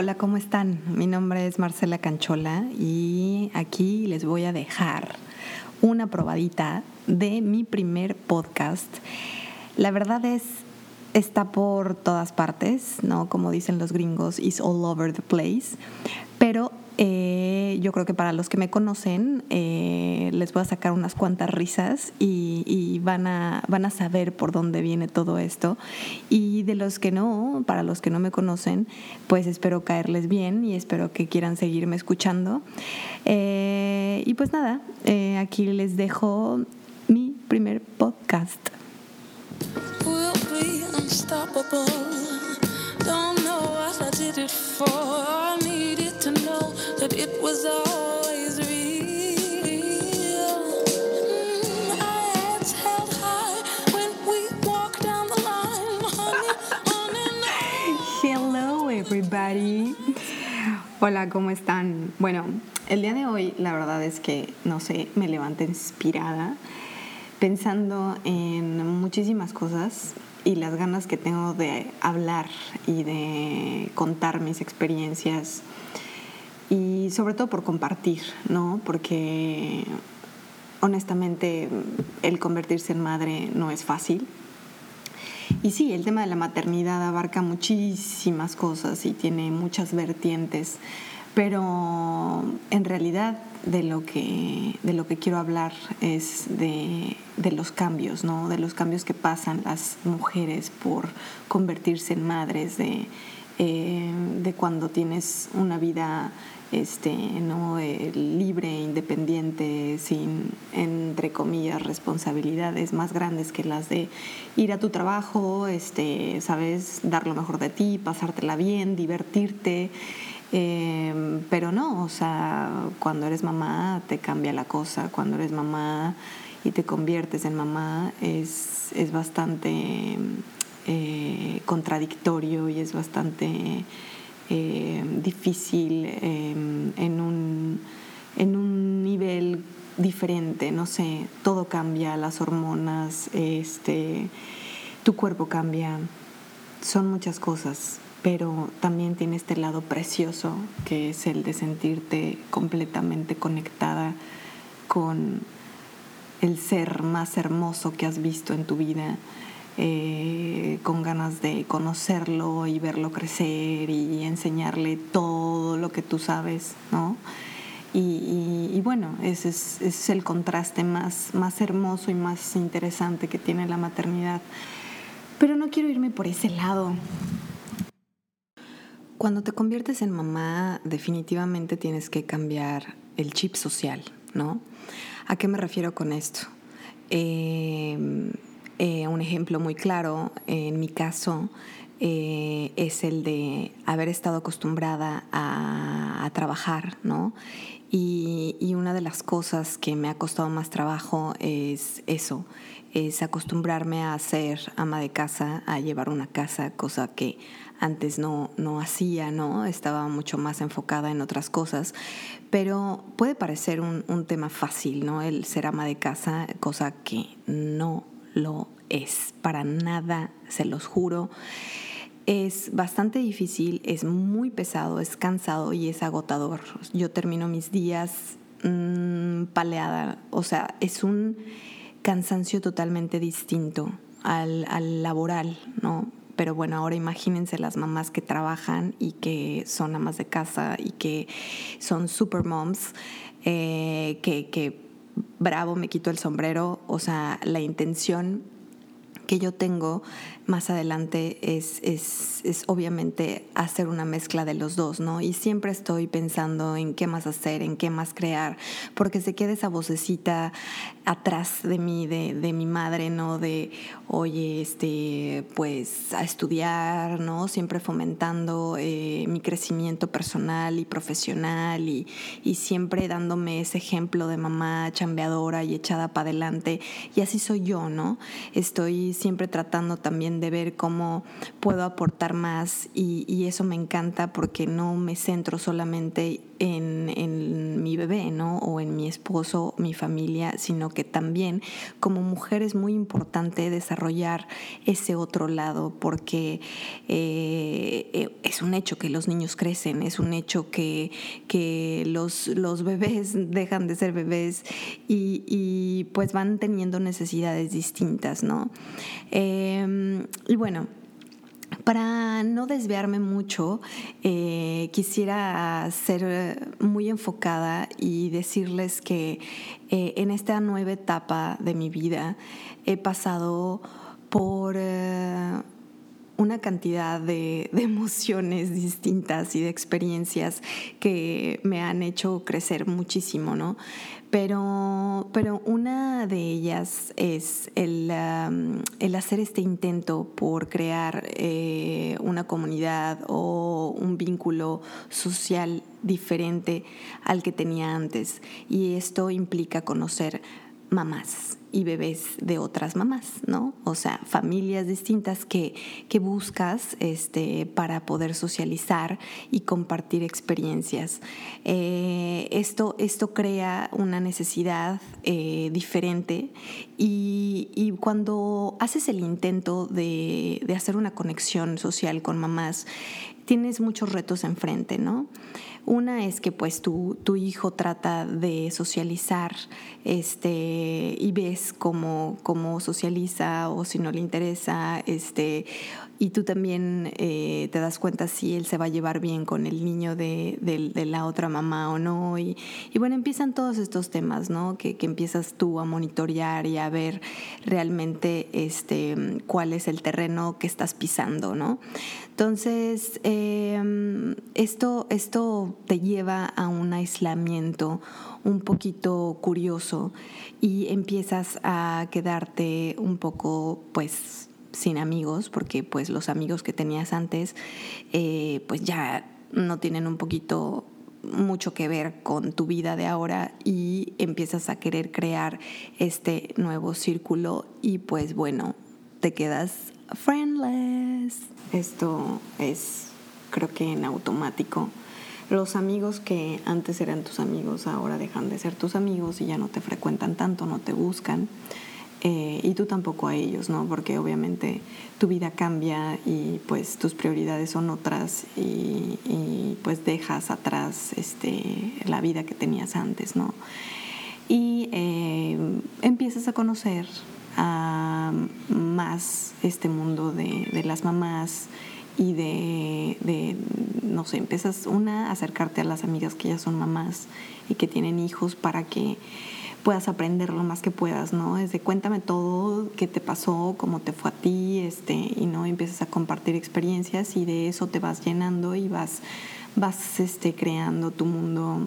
Hola, ¿cómo están? Mi nombre es Marcela Canchola y aquí les voy a dejar una probadita de mi primer podcast. La verdad es, está por todas partes, ¿no? Como dicen los gringos, is all over the place. Pero eh, yo creo que para los que me conocen eh, les voy a sacar unas cuantas risas y, van, a, van a saber por dónde viene todo esto. Y de los que no, para los que no me conocen, pues espero caerles bien y espero que quieran seguirme escuchando. Eh, y pues nada, aquí les dejo mi primer podcast. Hello everybody. Hola, ¿cómo están? Bueno, el día de hoy la verdad es que, no sé, me levanté inspirada pensando en muchísimas cosas y las ganas que tengo de hablar y de contar mis experiencias y sobre todo por compartir, ¿no? Porque honestamente el convertirse en madre no es fácil. Y sí, el tema de la maternidad abarca muchísimas cosas y tiene muchas vertientes, pero en realidad de lo que, de lo que quiero hablar es de, de los cambios, ¿no? De los cambios que pasan las mujeres por convertirse en madres, de, eh, de cuando tienes una vida este, ¿no? Eh, libre, independiente, sin, entre comillas, responsabilidades más grandes que las de ir a tu trabajo, este, sabes, dar lo mejor de ti, pasártela bien, divertirte. Eh, pero no, o sea, cuando eres mamá te cambia la cosa, cuando eres mamá y te conviertes en mamá es, es bastante eh, contradictorio y es bastante eh, difícil em, en, un, en un nivel diferente, no sé, todo cambia, las hormonas, este, tu cuerpo cambia, son muchas cosas, pero también tiene este lado precioso que es el de sentirte completamente conectada con el ser más hermoso que has visto en tu vida eh, con ganas de conocerlo y verlo crecer y enseñarle todo lo que tú sabes, ¿no? Y, bueno, ese es, el contraste más, más hermoso y más interesante que tiene la maternidad. Pero no quiero irme por ese lado. Cuando te conviertes en mamá, definitivamente tienes que cambiar el chip social, ¿no? ¿A qué me refiero con esto? Eh, eh, un ejemplo muy claro en mi caso eh, es el de haber estado acostumbrada a, trabajar, ¿no? Y, una de las cosas que me ha costado más trabajo es eso, es acostumbrarme a ser ama de casa, a llevar una casa, cosa que antes no, no hacía, ¿no? Estaba mucho más enfocada en otras cosas, pero puede parecer un, un tema fácil, ¿no? El ser ama de casa, cosa que no lo es, para nada, se los juro. Es bastante difícil, es muy pesado, es cansado y es agotador. Yo termino mis días mm, paleada, o sea, es un cansancio totalmente distinto al, al laboral, ¿no? Pero bueno, ahora imagínense las mamás que trabajan y que son amas de casa y que son super moms, eh, que bravo, me quito el sombrero, o sea, la intención que yo tengo más adelante es, es, es, obviamente hacer una mezcla de los dos, ¿no? Y siempre estoy pensando en qué más hacer, en qué más crear, porque se queda esa vocecita atrás de mí, de, de mi madre, ¿no? De, oye, este, pues a estudiar, ¿no? Siempre fomentando eh, mi crecimiento personal y profesional y, y siempre dándome ese ejemplo de mamá chambeadora y echada para adelante. Y así soy yo, ¿no? Estoy siempre tratando también de ver cómo puedo aportar más y, y eso me encanta porque no me centro solamente en, mi bebé, ¿no? O en mi esposo, mi familia, sino que también como mujer es muy importante desarrollar ese otro lado porque eh, es un hecho que los niños crecen, es un hecho que, que los, los bebés dejan de ser bebés y, pues van teniendo necesidades distintas, ¿no? Eh, y bueno, para no desviarme mucho, eh, quisiera ser muy enfocada y decirles que eh, en esta nueva etapa de mi vida he pasado por eh, una cantidad de, emociones distintas y de experiencias que me han hecho crecer muchísimo, ¿no? Pero, pero una de ellas es el, um, el hacer este intento por crear eh, una comunidad o un vínculo social diferente al que tenía antes. Y esto implica conocer mamás y bebés de otras mamás, ¿no? O sea, familias distintas que, que buscas este, para poder socializar y compartir experiencias. Eh, esto, esto crea una necesidad eh, diferente y, y, cuando haces el intento de, de hacer una conexión social con mamás, tienes muchos retos enfrente, ¿no? Una es que pues tu, tu hijo trata de socializar este, y ves cómo, cómo socializa o si no le interesa, este, y tú también eh, te das cuenta si él se va a llevar bien con el niño de, de, la otra mamá o no. Y, y, bueno, empiezan todos estos temas, ¿no? Que, que, empiezas tú a monitorear y a ver realmente este, cuál es el terreno que estás pisando, ¿no? Entonces, eh, esto, esto te lleva a un aislamiento un poquito curioso y empiezas a quedarte un poco, pues, sin amigos, porque pues los amigos que tenías antes, eh, pues ya no tienen un poquito mucho que ver con tu vida de ahora y empiezas a querer crear este nuevo círculo y pues bueno, te quedas friendless. Esto es, creo que en automático. Los amigos que antes eran tus amigos ahora dejan de ser tus amigos y ya no te frecuentan tanto, no te buscan. Eh, y tú tampoco a ellos, ¿no? Porque obviamente tu vida cambia y pues tus prioridades son otras y, pues dejas atrás este, la vida que tenías antes, ¿no? Y eh, empiezas a conocer más este mundo de, de las mamás y de, no sé, empiezas una acercarte a las amigas que ya son mamás y que tienen hijos para que puedas aprender lo más que puedas, ¿no? Desde cuéntame todo, qué te pasó, cómo te fue a ti, este, y no empiezas a compartir experiencias y de eso te vas llenando y vas, vas este, creando tu mundo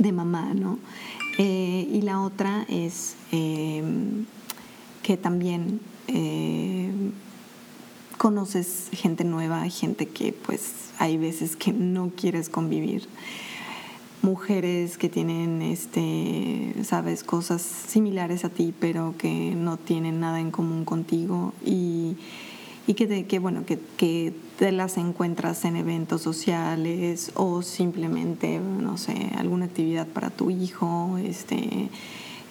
de mamá, ¿no? Eh, y la otra es eh, que también eh, conoces gente nueva, gente que pues hay veces que no quieres convivir, mujeres que tienen, este, sabes, cosas similares a ti, pero que no tienen nada en común contigo y, y que, te, que, bueno, que, que te las encuentras en eventos sociales o simplemente, no sé, alguna actividad para tu hijo, este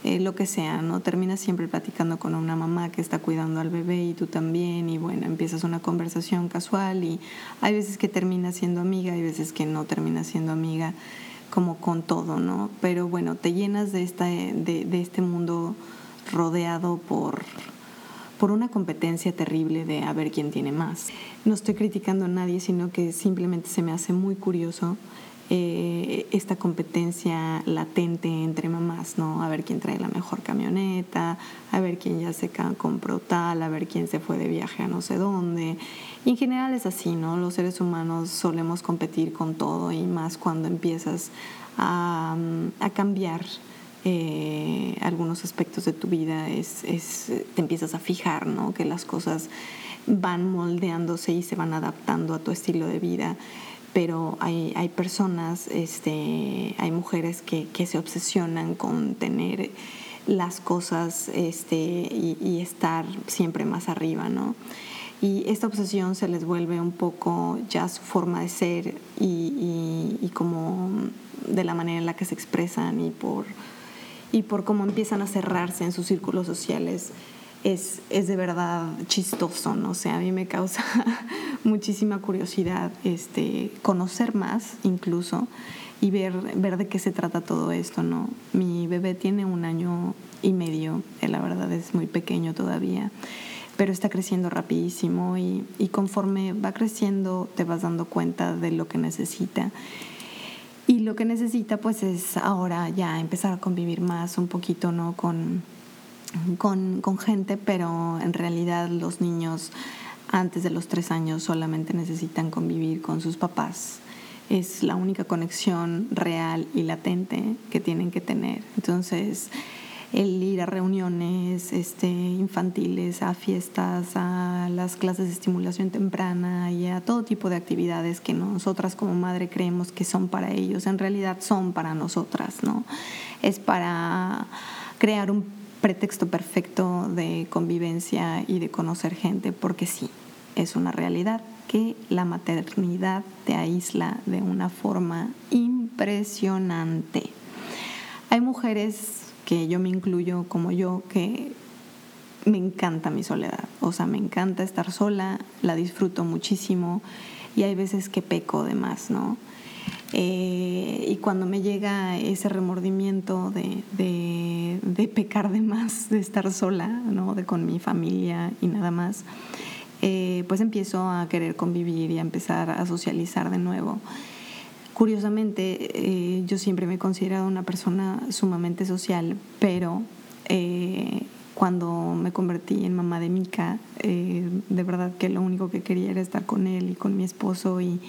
eh, lo que sea, ¿no? Terminas siempre platicando con una mamá que está cuidando al bebé y tú también, y bueno, empiezas una conversación casual y hay veces que terminas siendo amiga, hay veces que no terminas siendo amiga, como con todo, ¿no? Pero bueno, te llenas de, esta, de, de este mundo rodeado por, por una competencia terrible de a ver quién tiene más. No estoy criticando a nadie, sino que simplemente se me hace muy curioso eh, esta competencia latente entre mamás, ¿no? A ver quién trae la mejor camioneta, a ver quién ya se compró tal, a ver quién se fue de viaje a no sé dónde. Y en general es así, ¿no? Los seres humanos solemos competir con todo y más cuando empiezas a, a cambiar eh, algunos aspectos de tu vida, es, te empiezas a fijar, ¿no? Que las cosas van moldeándose y se van adaptando a tu estilo de vida pero hay, hay personas, este, hay mujeres que, que, se obsesionan con tener las cosas este, y, estar siempre más arriba, ¿no? Y esta obsesión se les vuelve un poco ya su forma de ser y, y como de la manera en la que se expresan y por, y por cómo empiezan a cerrarse en sus círculos sociales es, es de verdad chistoso, ¿no? O sea, a mí me causa muchísima curiosidad este, conocer más incluso y ver, ver de qué se trata todo esto, ¿no? Mi bebé tiene un año y medio, la verdad es muy pequeño todavía, pero está creciendo rapidísimo y, y conforme va creciendo te vas dando cuenta de lo que necesita. Y lo que necesita pues es ahora ya empezar a convivir más un poquito, ¿no? Con, con, con gente, pero en realidad los niños antes de los tres años solamente necesitan convivir con sus papás. Es la única conexión real y latente que tienen que tener. Entonces, el ir a reuniones este, infantiles, a fiestas, a las clases de estimulación temprana y a todo tipo de actividades que nosotras como madre creemos que son para ellos, en realidad son para nosotras, ¿no? Es para crear un pretexto perfecto de convivencia y de conocer gente, porque sí, es una realidad que la maternidad te aísla de una forma impresionante. Hay mujeres que yo me incluyo como yo que me encanta mi soledad, o sea, me encanta estar sola, la disfruto muchísimo y hay veces que peco de más, ¿no? Eh, y cuando me llega ese remordimiento de, pecar de más, de estar sola, ¿no? de con mi familia y nada más, eh, pues empiezo a querer convivir y a empezar a socializar de nuevo. Curiosamente, eh, yo siempre me he considerado una persona sumamente social, pero cuando me convertí en mamá de Mika, de verdad que lo único que quería era estar con él y con mi esposo y,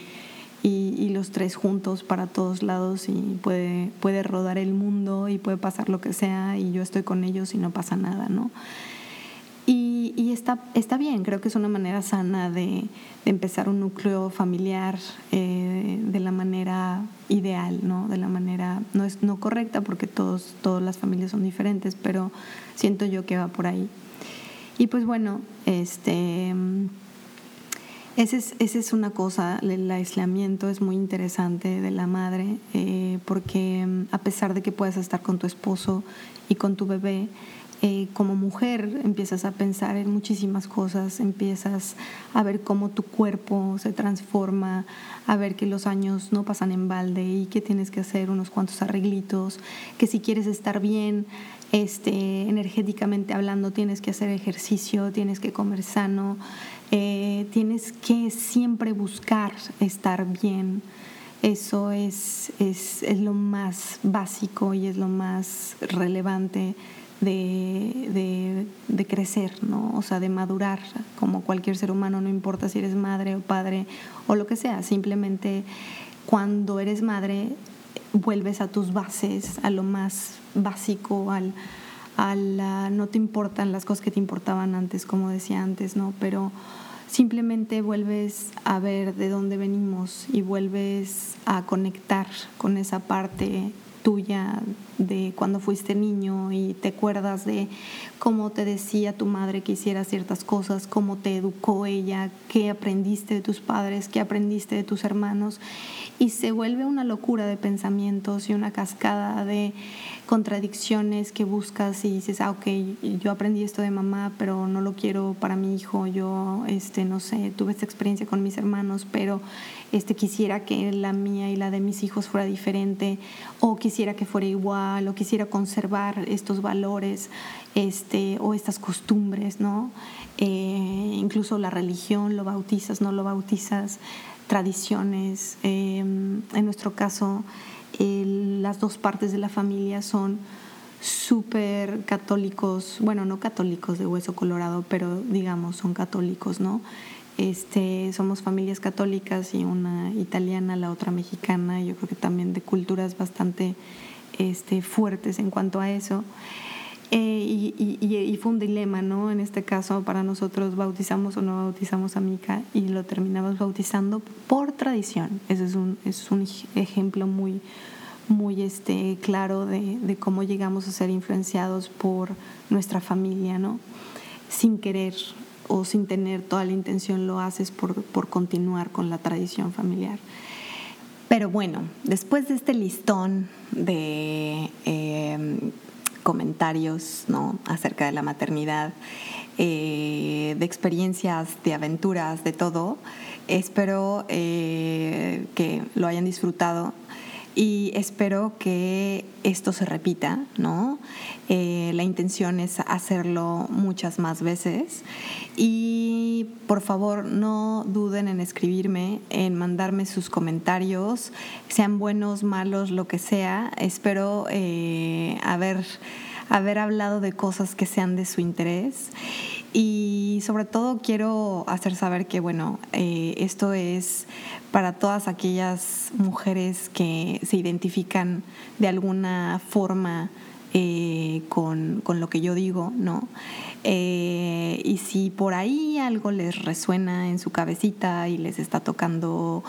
y, los tres juntos para todos lados y puede, puede rodar el mundo y puede pasar lo que sea y yo estoy con ellos y no pasa nada, ¿no? Y, y está, está bien, creo que es una manera sana de, de empezar un núcleo familiar eh, de la manera ideal, ¿no? De la manera, no es no correcta porque todos, todas las familias son diferentes, pero siento yo que va por ahí. Y pues bueno, este esa es, es una cosa, el aislamiento es muy interesante de la madre, eh, porque mm, a pesar de que puedas estar con tu esposo y con tu bebé, eh, como mujer empiezas a pensar en muchísimas cosas, empiezas a ver cómo tu cuerpo se transforma, a ver que los años no pasan en balde y que tienes que hacer unos cuantos arreglitos, que si quieres estar bien este, energéticamente hablando tienes que hacer ejercicio, tienes que comer sano, eh, tienes que siempre buscar estar bien. Eso es, es, es, lo más básico y es lo más relevante de, de, de, crecer, ¿no? O sea, de madurar como cualquier ser humano, no importa si eres madre o padre o lo que sea, simplemente cuando eres madre vuelves a tus bases, a lo más básico, al, no te importan las cosas que te importaban antes, como decía antes, ¿no? Pero simplemente vuelves a ver de dónde venimos y vuelves a conectar con esa parte tuya de cuando fuiste niño y te acuerdas de cómo te decía tu madre que hicieras ciertas cosas, cómo te educó ella, qué aprendiste de tus padres, qué aprendiste de tus hermanos. Y se vuelve una locura de pensamientos y una cascada de contradicciones que buscas y dices, ah, ok, yo aprendí esto de mamá, pero no lo quiero para mi hijo, yo, este, no sé, tuve esta experiencia con mis hermanos, pero este, quisiera que la mía y la de mis hijos fuera diferente, o quisiera que fuera igual, o quisiera conservar estos valores este, o estas costumbres, ¿no? Eh, incluso la religión, lo bautizas, no lo bautizas, tradiciones, em, en nuestro caso, las dos partes de la familia son súper católicos, bueno, no católicos de hueso colorado, pero digamos, son católicos, ¿no? Este, somos familias católicas y una italiana, la otra mexicana, yo creo que también de culturas bastante este, fuertes en cuanto a eso. Eh, y, fue un dilema, ¿no? En este caso, para nosotros, bautizamos o no bautizamos a Mika y lo terminamos bautizando por tradición. Ese es un, es un ejemplo muy, muy este, claro de, de, cómo llegamos a ser influenciados por nuestra familia, ¿no? Sin querer o sin tener toda la intención lo haces por, por continuar con la tradición familiar. Pero bueno, después de este listón de eh, comentarios ¿no? acerca de la maternidad, eh, de experiencias, de aventuras, de todo, espero eh, que lo hayan disfrutado y espero que esto se repita, ¿no? Eh, la intención es hacerlo muchas más veces y por favor no duden en escribirme, en mandarme sus comentarios, sean buenos, malos, lo que sea. Espero eh, haber, haber hablado de cosas que sean de su interés y sobre todo quiero hacer saber que, bueno, eh, esto es para todas aquellas mujeres que se identifican de alguna forma eh, con, lo que yo digo, ¿no? Eh, y si por ahí algo les resuena en su cabecita y les está tocando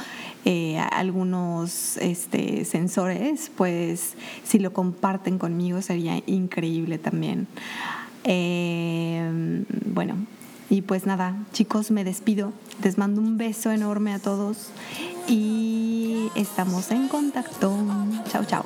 algunos este, sensores, pues si lo comparten conmigo sería increíble también. Eh, bueno, y pues nada, chicos, me despido. Les mando un beso enorme a todos y estamos en contacto. Chao, chao.